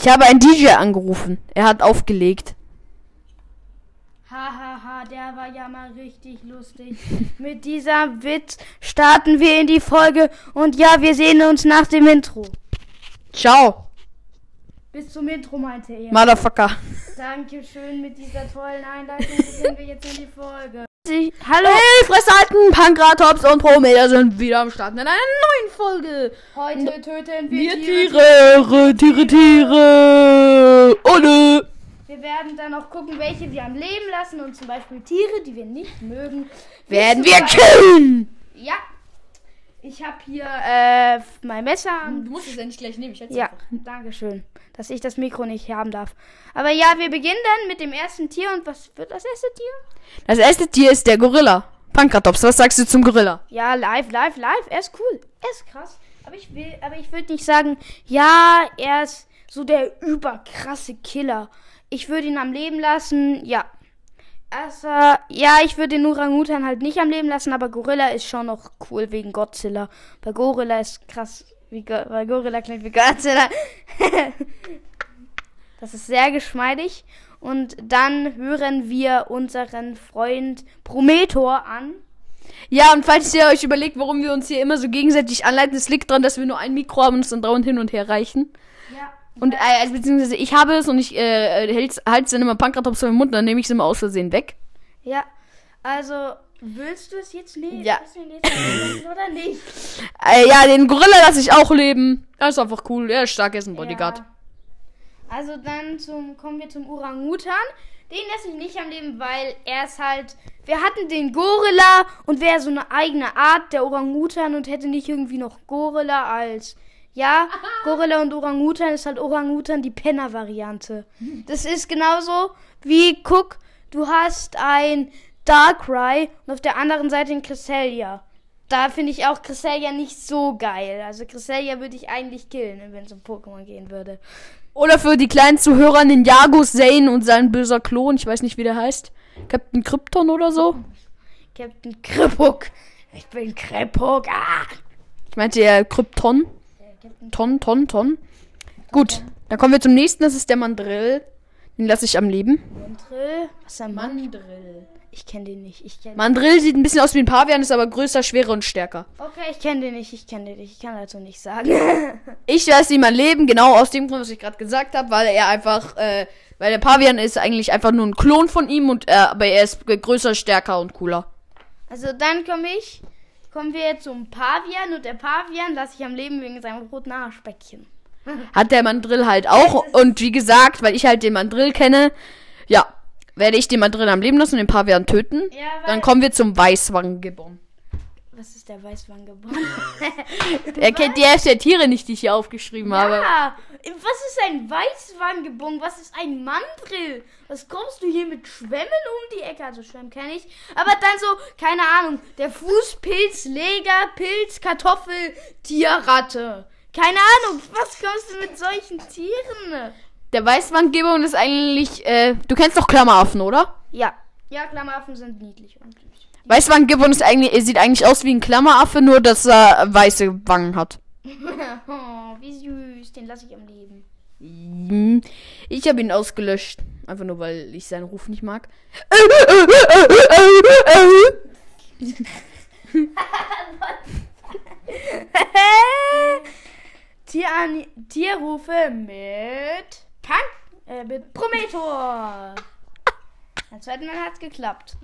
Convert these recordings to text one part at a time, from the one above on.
Ich habe einen DJ angerufen. Er hat aufgelegt. Hahaha, ha, ha, der war ja mal richtig lustig. Mit dieser Witz starten wir in die Folge und ja, wir sehen uns nach dem Intro. Ciao, Bis zum Intro meinte er. Motherfucker. Dankeschön mit dieser tollen Einleitung. Beginnen wir jetzt in die Folge. Hallo, Hey, Fresshalten, Pankratops und Prometer sind wieder am Start in einer neuen Folge. heute töten wir, Wir Tiere. Tiere, Tiere, Tiere. Ole. Wir werden dann noch gucken, welche wir am Leben lassen und zum Beispiel Tiere, die wir nicht mögen. Werden wir killen. Ja. Ich habe hier äh, mein Messer. am- Du musst es ja nicht gleich nehmen. Ich hätte Ja, danke schön, dass ich das Mikro nicht haben darf. Aber ja, wir beginnen dann mit dem ersten Tier. Und was wird das erste Tier? Das erste Tier ist der Gorilla. Pankratops, was sagst du zum Gorilla? Ja, live, live, live. Er ist cool. Er ist krass. Aber ich will, aber ich würde nicht sagen, ja, er ist so der überkrasse Killer. Ich würde ihn am Leben lassen, ja. Also, ja, ich würde den Orangutan halt nicht am Leben lassen, aber Gorilla ist schon noch cool wegen Godzilla. Weil Gorilla ist krass, wie Go weil Gorilla klingt wie Godzilla. das ist sehr geschmeidig. Und dann hören wir unseren Freund Prometor an. Ja, und falls ihr euch überlegt, warum wir uns hier immer so gegenseitig anleiten, es liegt daran, dass wir nur ein Mikro haben und es dann dauernd hin und her reichen. Und äh, also, beziehungsweise ich habe es und ich äh, halte es dann immer Pankratops den Mund, dann nehme ich es immer aus Versehen weg. Ja, also willst du es jetzt nehmen? Ja. Jetzt oder nicht? Äh, ja, den Gorilla lasse ich auch leben. Er ist einfach cool. Er ist stark, er ist ein Bodyguard. Ja. Also dann zum, kommen wir zum Orangutan. Den lasse ich nicht am Leben, weil er ist halt. Wir hatten den Gorilla und wäre so eine eigene Art der Orangutan und hätte nicht irgendwie noch Gorilla als. Ja, Gorilla und Orangutan ist halt Orangutan die Penner-Variante. Das ist genauso wie, guck, du hast ein Darkrai und auf der anderen Seite ein Cresselia. Da finde ich auch Cresselia nicht so geil. Also Cresselia würde ich eigentlich killen, wenn es um Pokémon gehen würde. Oder für die kleinen Zuhörer Ninjago Zane und sein böser Klon, ich weiß nicht, wie der heißt. Captain Krypton oder so. Captain Kripuk. Ich bin Kripuk. Ah. Ich meinte ja Krypton. Ton, Ton, Ton. Gut, dann kommen wir zum nächsten, das ist der Mandrill. Den lasse ich am Leben. Mandrill. Was ist ein Mann? Mandrill. Ich kenne den nicht. Ich kenne. Mandrill sieht ein bisschen aus wie ein Pavian, ist aber größer, schwerer und stärker. Okay, ich kenne den nicht. Ich kenne den nicht. Ich kann dazu nicht sagen. Ich lasse ihn mal leben, genau aus dem Grund, was ich gerade gesagt habe, weil er einfach, äh, weil der Pavian ist eigentlich einfach nur ein Klon von ihm und äh, aber er ist größer, stärker und cooler. also dann komme ich. Kommen wir jetzt zum Pavian und der Pavian lasse ich am Leben wegen seinem roten Arschbäckchen. Hat der Mandrill halt auch und wie gesagt, weil ich halt den Mandrill kenne, ja, werde ich den Mandrill am Leben lassen und den Pavian töten. Ja. Dann kommen wir zum Weißwangengibbon. Was ist der Weißwangengebon? Er kennt die Hälfte der Tiere nicht, die ich hier aufgeschrieben habe. Ja, was ist ein Weißwangengebon? Was ist ein Mandrill? Was kommst du hier mit Schwämmen um die Ecke? Also Schwämmen kenne ich. Aber dann so, keine Ahnung, der Fußpilz, Leger, Pilz, Kartoffel, Tierratte. Keine Ahnung, was kommst du mit solchen Tieren? Der Weißwangengibbon ist eigentlich, äh, du kennst doch Klammeraffen, oder? Ja. Ja, Klammeraffen sind niedlich und süß. Weißwangengibbon ist eigentlich, er sieht eigentlich aus wie ein Klammeraffe, nur dass er weiße Wangen hat. oh, wie süß. Den lasse ich am Leben. Hm, Ich habe ihn ausgelöscht. Einfach nur, weil ich seinen Ruf nicht mag. Tier Tierrufe mit Pan äh, mit Prometor. Beim zweiten Mal hat's geklappt.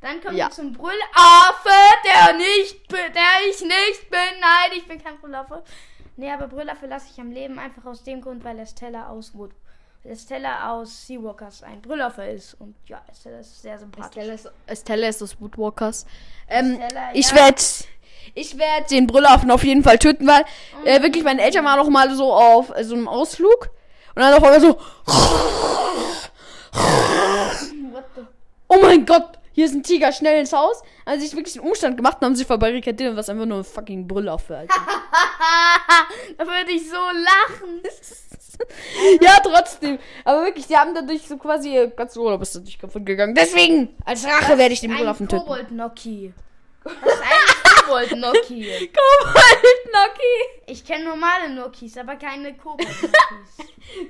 Dann kommen Ja. wir zum Brüllaffe, der nicht, der ich nicht bin. Nein, ich bin kein Brüllaffe. Nee, aber Brüllaffe lasse ich am Leben einfach aus dem Grund, weil Estella aus Wood, Estella aus Seawalkers ein Brüllaffe ist. Und ja, Estella ist sehr sympathisch. Estella ist, Estella ist aus Woodwalkers. Ähm, Estella, ich ja. werde ich werd den Brüllaffen auf jeden Fall töten, weil äh, wirklich meine Eltern waren auch mal so auf äh, so einem Ausflug. Und dann auch immer so, What the oh mein Gott, hier ist ein Tiger, schnell ins Haus. Haben sich wirklich einen Umstand gemacht und haben sich verbarrikadiert, was einfach nur ein fucking Brüllaffe, Alter. da würde ich so lachen. ja, trotzdem. Aber wirklich, die haben dadurch so quasi ihr ganzes Urlaub ist dadurch kaputt gegangen. Deswegen, als Rache werde ich den Ein Brüllaffen töten. Kobold-Noki. Was ist ein Kobold-Noki? Kobold Noki. Ich kenne normale Nokis, aber keine Kobold-Nokis.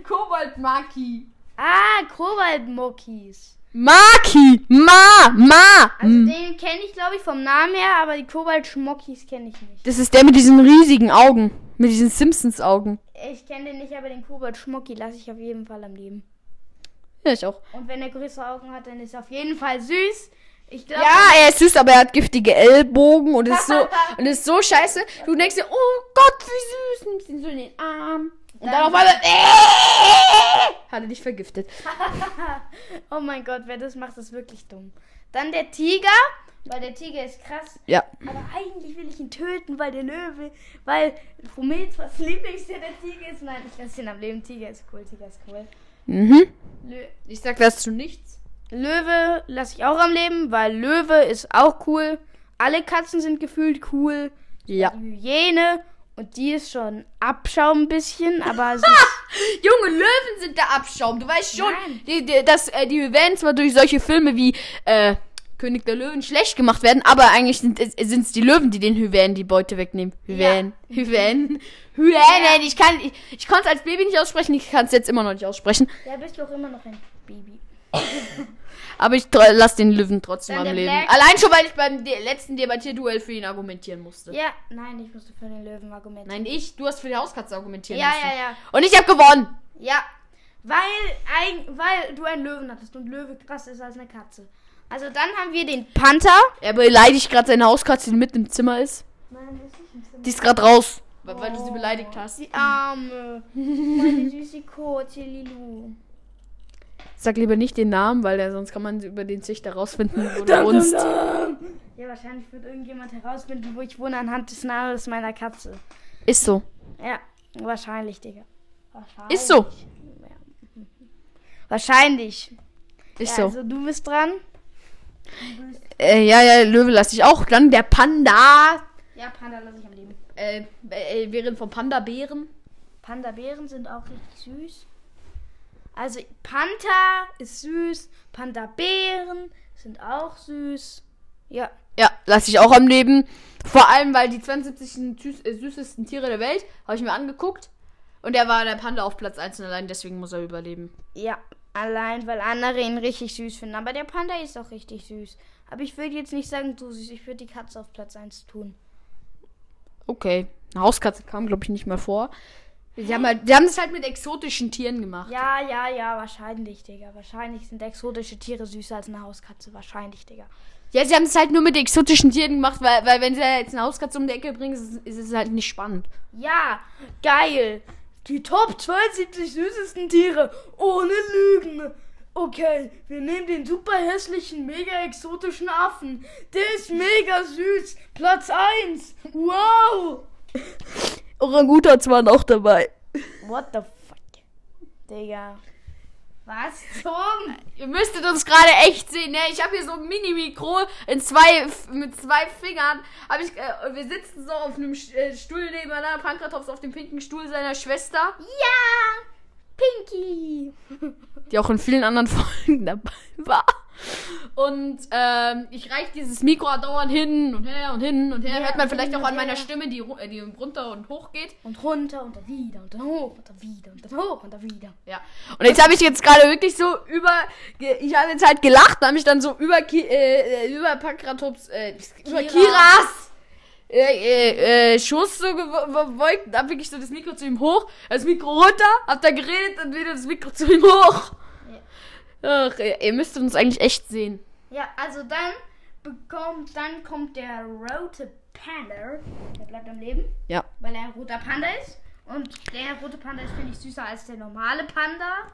Kobold Kobold-Maki. Ah, Koboldmokis. Maki! Ma! Ma! Also Hm. den kenne ich, glaube ich, vom Namen her, aber die Kobold-Schmockis kenne ich nicht. Das ist der mit diesen riesigen Augen. Mit diesen Simpsons-Augen. Ich kenne den nicht, aber den Kobold-Schmocki lasse ich auf jeden Fall am Leben. Ja, ich auch. Und wenn er größere Augen hat, dann ist er auf jeden Fall süß. Ich glaube, Ja, er ist süß, aber er hat giftige Ellbogen und ist so und ist so scheiße. Du denkst dir, oh Gott, wie süß, nimmst ihn so in den Arm. Und dann, Dann- auf einmal äh, hat er dich vergiftet. oh mein Gott, wer das macht, ist wirklich dumm. Dann der Tiger, weil der Tiger ist krass. Ja. Aber eigentlich will ich ihn töten, weil der Löwe, weil Prometheus Lieblingstier der Tiger ist. Nein, ich lasse ihn am Leben. Tiger ist cool, Tiger ist cool. Mhm. Lö Ich sag das zu nichts. Löwe lasse ich auch am Leben, weil Löwe ist auch cool. Alle Katzen sind gefühlt cool. Ja. Hyäne und die ist schon Abschaum ein bisschen, aber sie Junge, Löwen sind der Abschaum. Du weißt schon, Nein. die, die, dass äh, die werden zwar durch solche Filme wie äh, König der Löwen schlecht gemacht werden, aber eigentlich sind es die Löwen, die den Hyänen die Beute wegnehmen. Hyänen. Hyänen. Hyänen. Ich kann ich, ich konnte es als Baby nicht aussprechen, ich kann es jetzt immer noch nicht aussprechen. Ja, bist du auch immer noch ein Baby. Aber ich tr- lass den Löwen trotzdem Dann am Leben. Black- Allein schon, weil ich beim de letzten Debattierduell für ihn argumentieren musste. Ja, nein, ich musste für den Löwen argumentieren. Nein, ich, du hast für die Hauskatze argumentieren Ja, müssen. ja, ja. Und ich habe gewonnen. Ja, weil, ein, weil du einen Löwen hattest und Löwe krass ist als eine Katze. Also dann haben wir den Panther. Er beleidigt gerade seine Hauskatze, die mitten im Zimmer ist. Nein, ist nicht im Die ist gerade raus, weil, weil du sie beleidigt hast. Die Arme. Meine süße Kotze, Lilu. Sag lieber nicht den Namen, weil der, sonst kann man über den Züchter rausfinden, wo du wohnst. Ja, wahrscheinlich wird irgendjemand herausfinden, wo ich wohne, anhand des Namens meiner Katze. Ist so. Ja, wahrscheinlich, Digga. Wahrscheinlich. Ist so. Wahrscheinlich. Ist ja, so. Also du bist dran. Äh, ja, ja, Löwe lasse ich auch. Dann der Panda. Ja, Panda lasse ich am Leben. Äh, äh, während von Panda-Bären. Panda-Bären sind auch richtig süß. Also Panther ist süß, Panda-Bären sind auch süß. Ja, Ja, lasse ich auch am Leben. Vor allem, weil die 72 süß, äh, süßesten Tiere der Welt habe ich mir angeguckt. Und er war der Panda auf Platz 1 und allein, deswegen muss er überleben. ja, allein weil andere ihn richtig süß finden. Aber der Panda ist auch richtig süß. Aber ich würde jetzt nicht sagen, so süß. Ich würde die Katze auf Platz 1 tun. Okay. Eine Hauskatze kam, glaube ich, nicht mehr vor. Die haben, halt, die haben das halt mit exotischen Tieren gemacht. Ja, ja, ja, wahrscheinlich, Digga. Wahrscheinlich sind exotische Tiere süßer als eine Hauskatze. Wahrscheinlich, Digga. Ja, sie haben es halt nur mit exotischen Tieren gemacht, weil, weil wenn sie jetzt eine Hauskatze um die Ecke bringen, ist, es- ist es halt nicht spannend. Ja, geil. Die Top 72 süßesten Tiere. Ohne Lügen. Okay, wir nehmen den super hässlichen, mega exotischen Affen. Der ist mega süß. Platz 1. Wow. Orangutans waren auch dabei. What the fuck? Digga. Was zum? Ihr müsstet uns gerade echt sehen, ne? Ich habe hier so ein Mini-Mikro in zwei, mit zwei Fingern. Hab ich, äh, wir sitzen so auf einem äh, Stuhl nebeneinander. Pankratops auf dem pinken Stuhl seiner Schwester, Ja. Pinky. die auch in vielen anderen Folgen dabei war. Und ähm, ich reiche dieses Mikro dauernd hin und her und hin und her. Ja, Hört man vielleicht auch und an meiner. Stimme, die, äh, die runter und hoch geht. Und runter und dann wieder und dann hoch und dann wieder und dann hoch und dann wieder. Ja. Und jetzt habe ich jetzt gerade wirklich so über. Ich habe jetzt halt gelacht, habe mich dann so über Ki äh, äh, über Pankratops, äh, über Kira. Kiras äh, äh, äh, Schuss so gebeugt und hab wirklich so das Mikro zu ihm hoch, das Mikro runter, hab da geredet und wieder das Mikro zu ihm hoch. Ach, ihr, ihr müsstet uns eigentlich echt sehen. Ja, also dann bekommt, dann kommt der rote Panda. Der bleibt am Leben, Ja. weil er ein roter Panda ist. Und der rote Panda ist, finde ich, süßer als der normale Panda.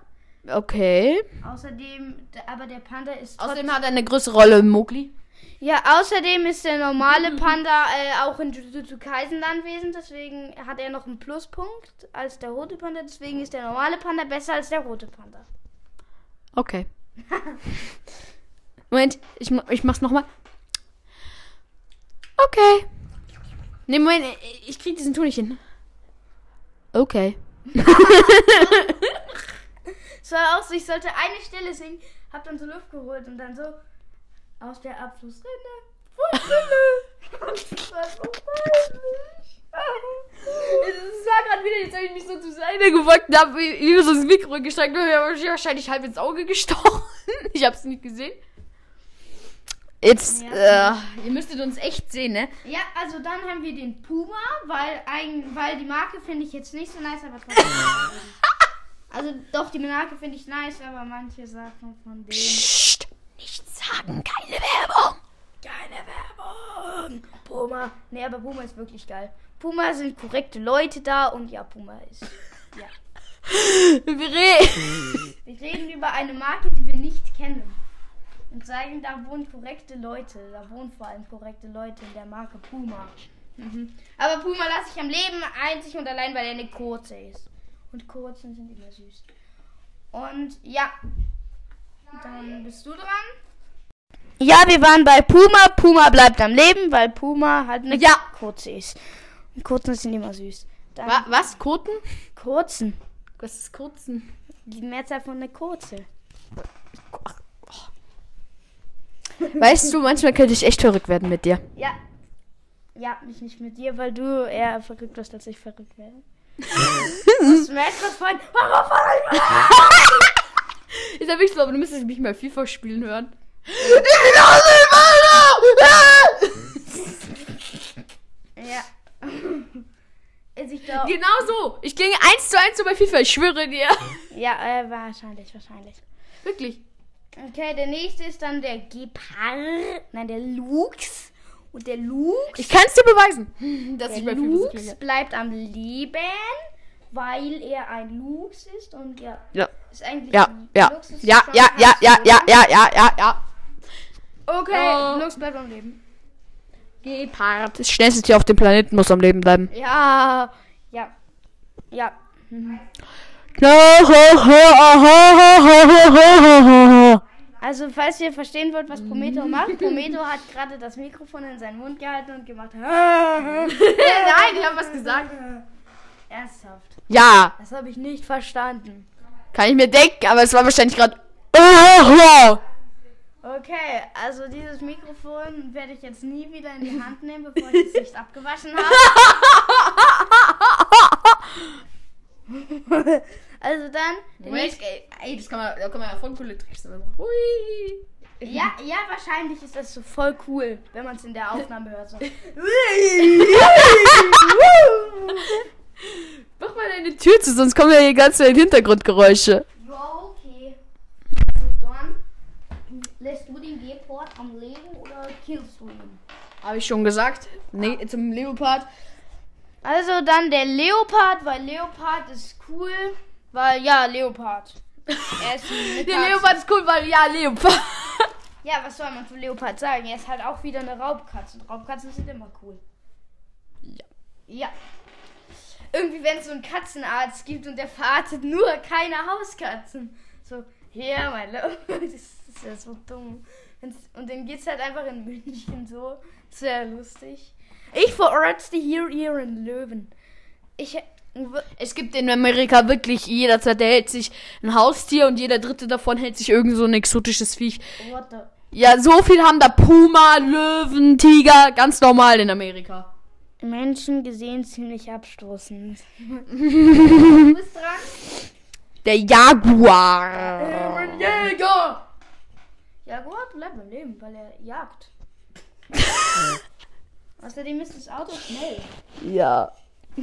Okay. Außerdem, aber der Panda ist Außerdem hat er eine größere Rolle im Mowgli. Ja, außerdem ist der normale Panda äh, auch in Jujutsu Kaisen anwesend, deswegen hat er noch einen Pluspunkt als der rote Panda, deswegen ist der normale Panda besser als der rote Panda. Okay. Moment, ich, ich mach's nochmal. Okay. Nee, Moment, ich- krieg diesen Ton nicht hin. Okay. Es war auch so, ich sollte eine Stelle singen, hab dann so Luft geholt und dann so aus der Abflussrinne. Wunderle. Das war so peinlich. Es war gerade wieder, jetzt habe ich mich so zur Seite gewollt und habe wie so das Mikro gestreckt und mir wahrscheinlich halb ins Auge gestochen. Ich habe es nicht gesehen. Jetzt, Ja. äh, ihr müsstet uns echt sehen, ne? Ja, also dann haben wir den Puma, weil, eigen, weil die Marke finde ich jetzt nicht so nice, aber trotzdem. also doch, die Marke finde ich nice, aber manche Sachen von denen. Psst, nichts sagen, keine Werbung. Keine Werbung. Puma. Nee, aber Puma ist wirklich geil. Puma sind korrekte Leute da und ja, Puma ist. Ja. Wir reden. Wir reden über eine Marke, die wir nicht kennen. Und sagen, da wohnen korrekte Leute. Da wohnen vor allem korrekte Leute in der Marke Puma. Mhm. Aber Puma lasse ich am Leben einzig und allein, weil er eine kurze ist. Und kurzen sind immer süß. Und ja. Dann bist du dran. Ja, wir waren bei Puma. Puma bleibt am Leben, weil Puma halt eine Ja. kurze ist. Kurzen sind immer süß. Dann Wa was? Koten? kurzen. Was ist Kurzen? Die Mehrzahl von eine kurze. Weißt du, manchmal könnte ich echt verrückt werden mit dir. Ja. Ja, mich nicht mit dir, weil du eher verrückt wirst, als ich verrückt werde. Was merkst du vorhin? Warum Ist ja wirklich so, aber du müsstest mich mal FIFA spielen hören. Ja. Ist ich glaube. Genau so. Ich ging 1 zu 1 so bei FIFA, ich schwöre dir. Ja, äh, wahrscheinlich, wahrscheinlich. Wirklich. Okay, der nächste ist dann der Gepard. Nein, der Lux. Und der Lux. Ich kann es dir beweisen, dass Der ich bei FIFA so Lux klinge. bleibt am Leben, weil er ein Lux ist und ja. Ja. Ist eigentlich Ja, ja, Lux ist ja, ja, ja, ja, oder? ja, ja, ja, ja, ja. Okay, Ja. Lux bleibt am Leben. Gepard. Das schnellste Tier auf dem Planeten muss am Leben bleiben. Ja, ja, ja. Mhm. Also, falls ihr verstehen wollt, was Prometo macht, Prometo hat gerade das Mikrofon in seinen Mund gehalten und gemacht. Nein, ich habe was gesagt. Ernsthaft. Ja, Das habe ich nicht verstanden. kann ich mir denken, aber es war wahrscheinlich gerade. Okay, also dieses Mikrofon werde ich jetzt nie wieder in die Hand nehmen, bevor ich es nicht abgewaschen habe. also dann. ey, das kann man, da kann man ja voll coole Tricks machen. Hui. Ja, ja, wahrscheinlich ist das so voll cool, wenn man es in der Aufnahme hört. So. Mach mal deine Tür zu, sonst kommen ja hier ganz viele Hintergrundgeräusche. Ja, okay. Also dann lässt du den Gepard am Leben oder killst du ihn? Habe ich schon gesagt. Nee, zum Leopard. Also dann der Leopard, weil Leopard ist cool, weil ja, Leopard. Er ist Der. Leopard ist cool, weil ja, Leopard. Ja, was soll man zu Leopard sagen? Er ist halt auch wieder eine Raubkatze. Und Raubkatzen sind immer cool. Ja. Ja. Irgendwie, wenn es so einen Katzenarzt gibt und der verarztet nur keine Hauskatzen. So, ja, mein Leopard. Das ist ja so dumm. Und dann geht's halt einfach in München so. Sehr lustig. Ich verarzte hier ihren Löwen. Ich. Es gibt in Amerika wirklich jeder zweite hält sich ein Haustier und jeder dritte davon hält sich irgend so ein exotisches Viech. What the. Ja, so viel haben da Puma, Löwen, Tiger, ganz normal in Amerika. Menschen gesehen ziemlich abstoßend. du bist dran. Der Jaguar. Jäger! Jaguar bleibt am Leben, weil er jagt. Außerdem ist das Auto schnell. Ja.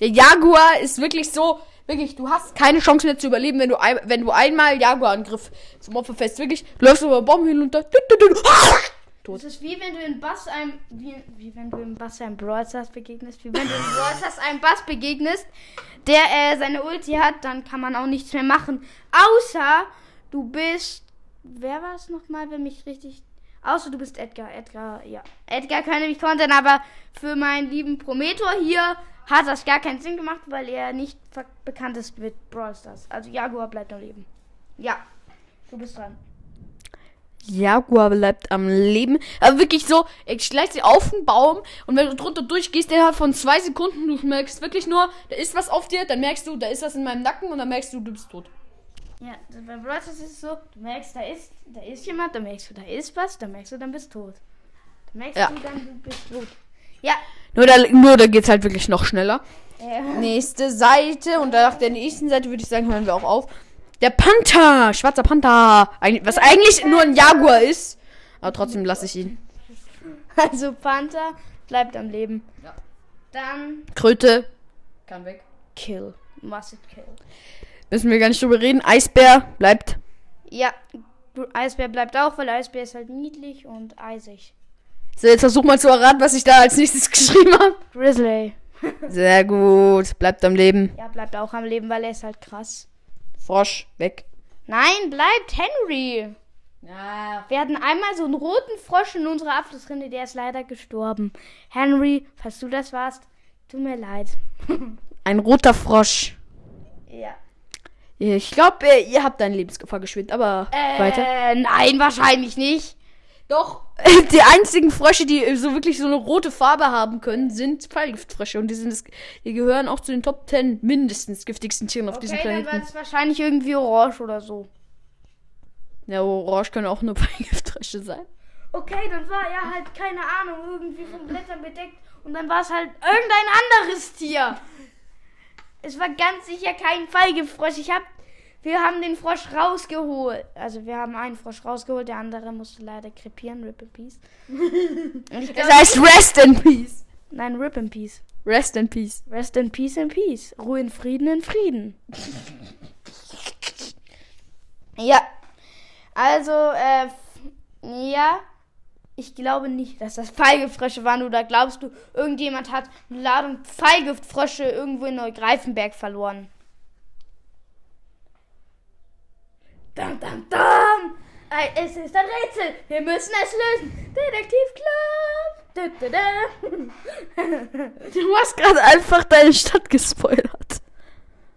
Der Jaguar ist wirklich so, wirklich, du hast keine Chance mehr zu überleben, wenn du, ein, wenn du einmal Jaguarangriff zum Opfer fällst. Wirklich, du läufst über Baum hinunter. Du. Das ist wie wenn du in Bass einem, wie, wie wenn du im Bass einem Brawl Stars begegnest, wie wenn du in Brawl Stars einem Bass begegnest, der äh, seine Ulti hat, dann kann man auch nichts mehr machen. Außer du bist, wer war es nochmal, wenn mich richtig, außer du bist Edgar, Edgar, ja. Edgar könnte mich kontern, aber für meinen lieben Prometor hier hat das gar keinen Sinn gemacht, weil er nicht bekannt ist mit Brawl Stars. Also Jaguar bleibt am Leben. Ja, du bist dran. Jaguar bleibt am Leben. Aber wirklich so, er schleicht sie auf den Baum und wenn du drunter durchgehst, der hat von zwei Sekunden, du merkst wirklich nur, da ist was auf dir, dann merkst du, da ist was in meinem Nacken und dann merkst du, du bist tot. Ja, bei Brawl Stars ist es so, du merkst, da ist, da ist jemand, dann merkst du, da ist was, dann merkst du, dann bist du tot. Dann merkst Ja. du, dann du bist tot. Ja, Nur da, nur da geht's halt wirklich noch schneller. Ja. Nächste Seite und nach der nächsten Seite würde ich sagen, hören wir auch auf. Der Panther, schwarzer Panther, was eigentlich nur ein Jaguar ist, aber trotzdem lasse ich ihn. Also Panther bleibt am Leben. Ja. Dann Kröte kann weg. Kill. Must kill. Müssen wir gar nicht drüber reden. Eisbär bleibt. Ja, Eisbär bleibt auch, weil Eisbär ist halt niedlich und eisig. So, jetzt versuch mal zu erraten, was ich da als nächstes geschrieben habe. Grizzly. Sehr gut, bleibt am Leben. Ja, bleibt auch am Leben, weil er ist halt krass. Frosch weg. Nein, bleibt Henry. Ja, Wir hatten einmal so einen roten Frosch in unserer Abschlussrinde, der ist leider gestorben. Henry, falls du das warst, tut mir leid. ein roter Frosch. Ja. Ich glaube, ihr habt eine Lebensgefahr geschwindet, aber weiter. Äh, nein, wahrscheinlich nicht. Doch, die einzigen Frösche, die so wirklich so eine rote Farbe haben können, sind Pfeilgiftfrösche. Und die, sind das, die gehören auch zu den Top 10 mindestens giftigsten Tieren auf diesem Okay, dann war Planeten. es wahrscheinlich irgendwie orange oder so. Ja, Orange können auch nur Pfeilgiftfrösche sein. Okay, dann war er halt, keine Ahnung, irgendwie von Blättern bedeckt und dann war es halt irgendein anderes Tier. Es war ganz sicher kein Feigefrosch. Ich hab, wir haben den Frosch rausgeholt. Also wir haben einen Frosch rausgeholt, der andere musste leider krepieren, Rip in Peace. Das heißt Rest in Peace. nein, Rip in Peace. Rest in Peace. Rest in Peace in Peace. Ruhe in Frieden in Frieden. ja. Also, äh, ja. Ich glaube nicht, dass das Pfeilgiftfrösche waren. Oder glaubst du, irgendjemand hat eine Ladung Pfeilgiftfrösche irgendwo in Neugreifenberg verloren? Dam, dam, dam! Es ist ein Rätsel. Wir müssen es lösen. Detektiv Club. Da, da, da. Du hast gerade einfach deine Stadt gespoilert.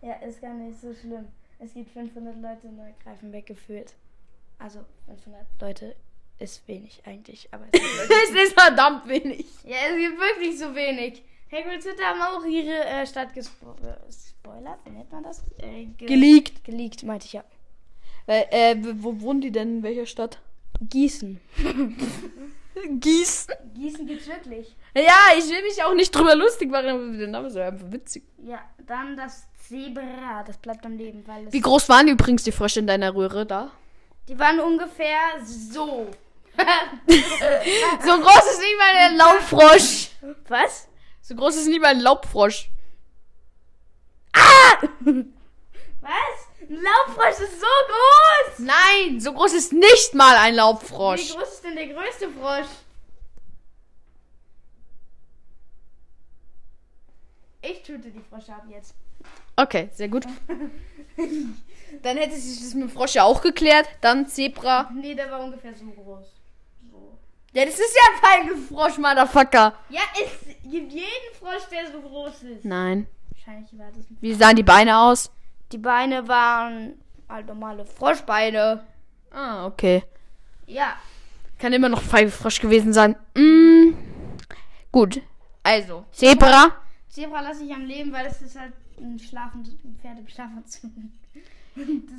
Ja, ist gar nicht so schlimm. Es gibt 500 Leute in Neugreifenberg gefühlt. Also 500 Leute ist wenig eigentlich, aber es ist verdammt wenig. ja, es gibt wirklich so wenig. Hagrid's Hütte haben auch ihre äh, Stadt gespoilert. Wie nennt man das? Äh, ge Geleakt. Geleakt, meinte ich ja. Weil, äh, wo wohnen die denn? In welcher Stadt? Gießen. Gießen. Gießen gibt's wirklich. Ja, ich will mich auch nicht drüber lustig machen, aber der Name ist ja einfach witzig. Ja, dann das Zebra. Das bleibt am Leben, weil es Wie groß waren übrigens die Frösche in deiner Röhre da? Die waren ungefähr so. So groß ist nicht mal ein Laubfrosch. Was? So groß ist nicht mal ein Laubfrosch. Was? Ein Laubfrosch ist so groß! Nein, so groß ist nicht mal ein Wie Laubfrosch. groß ist denn der größte Frosch? Ich töte die Frösche ab jetzt. Okay, sehr gut. Dann hätte sich das mit dem Frosch ja auch geklärt. Dann Zebra. Nee, der war ungefähr so groß. So. Ja, das ist ja ein Feigenfrosch, Motherfucker. Ja, es gibt jeden Frosch, der so groß ist. Nein. Wahrscheinlich war das. Wie sahen die Beine aus? Die Beine waren halt normale Froschbeine. Ah, okay. Ja. Kann immer noch Pfeilfrosch gewesen sein. Mm, gut. Also, Zebra. Zebra lasse ich am Leben, weil es ist halt ein Schlafen, ein Pferdeschlafenszug.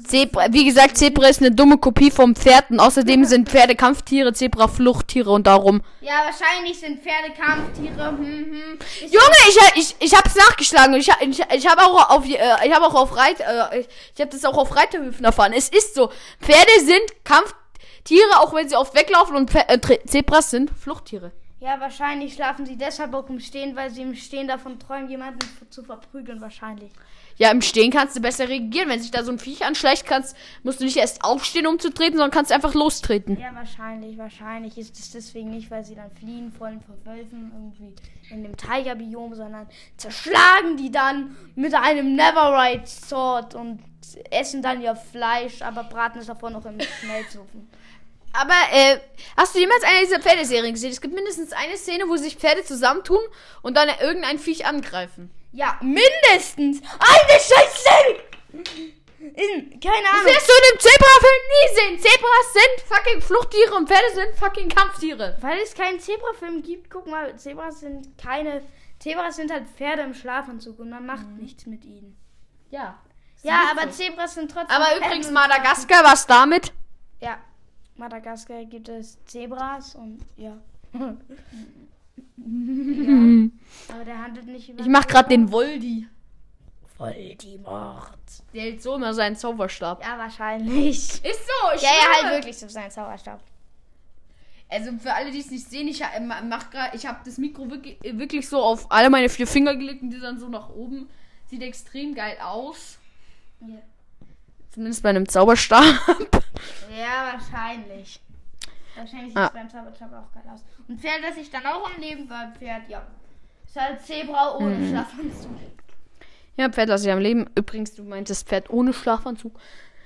Zebra. Wie gesagt, Zebra ist eine dumme Kopie vom Pferd. Und außerdem sind Pferde Kampftiere, Zebra Fluchttiere und darum. Ja, wahrscheinlich sind Pferde Kampftiere. Hm, hm. Ich Junge, ich, ich, ich hab's nachgeschlagen. Ich, ich, ich habe auch auf, äh, ich habe auch auf Reit, äh, ich, ich habe das auch auf Reiterhöfen erfahren. Es ist so. Pferde sind Kampftiere, auch wenn sie oft weglaufen und Pfer- äh, Zebras sind Fluchttiere. Ja, wahrscheinlich schlafen sie deshalb auch im Stehen, weil sie im Stehen davon träumen, jemanden zu verprügeln, wahrscheinlich. Ja, im Stehen kannst du besser reagieren. Wenn sich da so ein Viech anschleicht, kannst, musst du nicht erst aufstehen, um zu treten, sondern kannst einfach lostreten. Ja, wahrscheinlich, wahrscheinlich ist es deswegen nicht, weil sie dann fliehen vor den Wölfen irgendwie in dem Tigerbiom, sondern zerschlagen die dann mit einem Neverite Sword und essen dann ihr Fleisch, aber braten es davor noch im Schmelzofen. Aber, äh, hast du jemals eine dieser Pferdeserien gesehen? Es gibt mindestens eine Szene, wo sich Pferde zusammentun und dann irgendein Viech angreifen. Ja, mindestens eine Scheiße! In, keine Das Ahnung. wirst du in dem Zebra-Film nie sehen. Zebras sind fucking Fluchttiere und Pferde sind fucking Kampftiere. Weil es keinen Zebra-Film gibt, guck mal, Zebras sind keine. Zebras sind halt Pferde im Schlafanzug und man macht nichts mit ihnen. Ja. Ja, aber Zebras sind trotzdem. Aber Pferde übrigens Madagaskar, was damit? Ja, Madagaskar gibt es Zebras und ja. Aber der handelt nicht über. Ich mach grad den Voldi. Voldemort. Der hält so immer seinen Zauberstab. Ja, wahrscheinlich. Ist so, ich Ja, ja, schwöre. halt wirklich so sein Zauberstab. Also für alle, die es nicht sehen, ich äh, ma- mach grad, ich habe das Mikro wirklich, äh, wirklich so auf alle meine vier Finger gelegt und die dann so nach oben. Sieht extrem geil aus. Ja. Zumindest bei einem Zauberstab. Ja, wahrscheinlich. Wahrscheinlich sieht Ah. es beim Zauberstab auch geil aus. Und Pferd, das ich dann auch am Leben war, Pferd, ja. Ist halt Zebra ohne Mhm. Schlafanzug. ja, Pferd lasse ich am Leben. Übrigens, du meintest Pferd ohne Schlafanzug.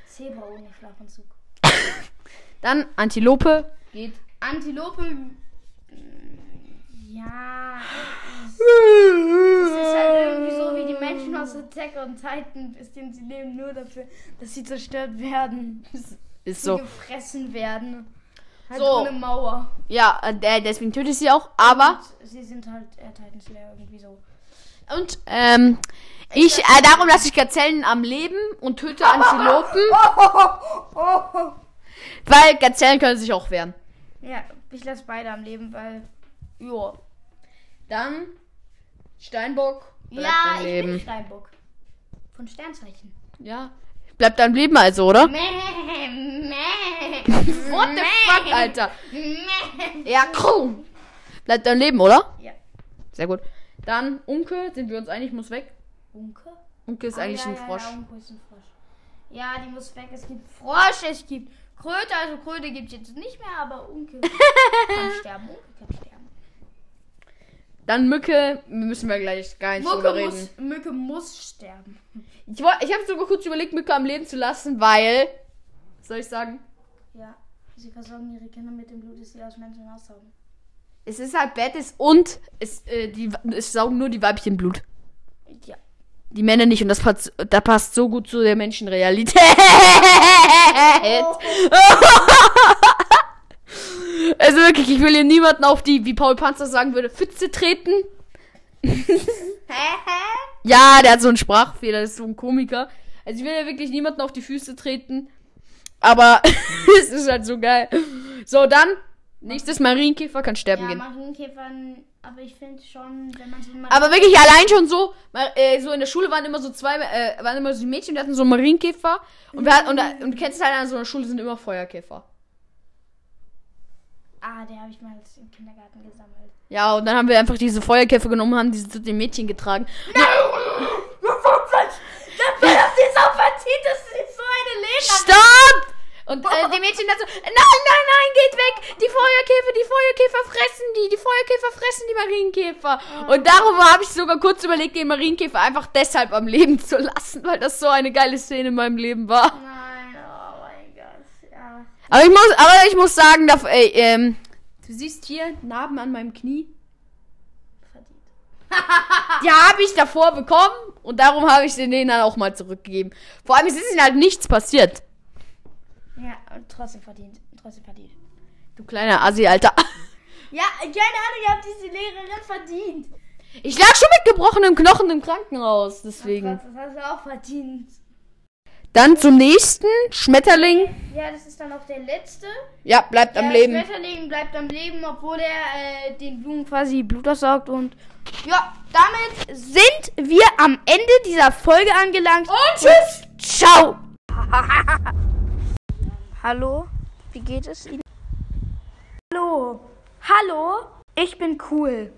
Zebra ohne Schlafanzug. Dann Antilope. Geht. Antilope. mm, Ja. Es ist halt irgendwie so wie die Menschen aus Attack on Titan, bis denen sie leben nur dafür, dass sie zerstört werden. Ist so. gefressen werden. Halt So. ohne Mauer. Ja, äh, der- deswegen töte ich sie auch. Aber. Und sie sind halt äh, Titan Slayer irgendwie so. Und, ähm. Ich, äh, darum lasse ich Gazellen am Leben und töte Antilopen. Weil Gazellen können sich auch wehren. Ja, ich lasse beide am Leben, weil. Ja. Dann Steinbock. Ja, ich Leben. bin Steinbock. Von Sternzeichen. Ja. Bleibt am Leben also, oder? What the fuck, Alter? Ja, krumm. Bleibt am Leben, oder? Ja. Sehr gut. Dann Unke, sind wir uns einig, muss weg. Unke? Unke ist Ah, eigentlich ja, ein Frosch. Ja, Unke ist ein Frosch. Ja, die muss weg. Es gibt Frosch, es gibt Kröte. Also Kröte gibt es jetzt nicht mehr, aber Unke kann sterben. Unke kann sterben. Dann Mücke, müssen wir gleich gar nicht drüber Mücke reden. muss, Mücke muss sterben. Ich, woll- ich habe sogar kurz überlegt, Mücke am Leben zu lassen, weil. Soll ich sagen? Ja, sie versorgen ihre Kinder mit dem Blut, das sie aus Menschen aussaugen. Es ist halt Bettes und es, äh, die, es saugen nur die Weibchen Blut. Ja. Die Männer nicht und das passt, das passt so gut zu der Menschenrealität. also wirklich, ich will hier niemanden auf die, wie Paul Panzer sagen würde, Pfütze treten. Ja, der hat so einen Sprachfehler, ist so ein Komiker. Also ich will ja wirklich niemanden auf die Füße treten. Aber es ist halt so geil. So, dann, nächstes Marienkäfer kann sterben Ja, gehen. Marienkäfern, aber ich finde schon, wenn man so Aber wirklich allein schon so, äh, so in der Schule waren immer so zwei, äh, waren immer so die Mädchen, die hatten so einen Marienkäfer. Und, wir hatten, und, und du kennst es halt an so einer Schule sind immer Feuerkäfer. Ah, der habe ich mal im Kindergarten gesammelt. Ja, und dann haben wir einfach diese Feuerkäfer genommen und haben diese zu den Mädchen getragen. Das war doch die so verdient, das ist so eine Lena. Stopp! Und äh, die Mädchen so, nein, nein, nein, geht weg! Die Feuerkäfer, die Feuerkäfer fressen die, die Feuerkäfer fressen die Marienkäfer. Und darüber habe ich sogar kurz überlegt, den Marienkäfer einfach deshalb am Leben zu lassen, weil das so eine geile Szene in meinem Leben war. Nein, oh mein Gott. Ja. Aber ich muss, aber ich muss sagen, da, ey, ähm, du siehst hier Narben an meinem Knie. Verdient. Die habe ich davor bekommen und darum habe ich den denen dann auch mal zurückgegeben. Vor allem es ist ihnen halt nichts passiert. Ja, und trotzdem verdient. Trotzdem verdient. Du kleiner Assi, Alter. Ja, keine Ahnung, ihr habt diese Lehrerin verdient. Ich lag schon mit gebrochenem Knochen im Krankenhaus, deswegen. Das hast du auch verdient. Dann zum nächsten, Schmetterling. Ja, das ist dann auch der letzte. Ja, bleibt am der Leben. Schmetterling bleibt am Leben, obwohl er äh, den Blumen quasi Blut aussaugt und ja, damit sind wir am Ende dieser Folge angelangt. Und tschüss. Ciao. Hallo, wie geht es Ihnen? Hallo, hallo, ich bin cool.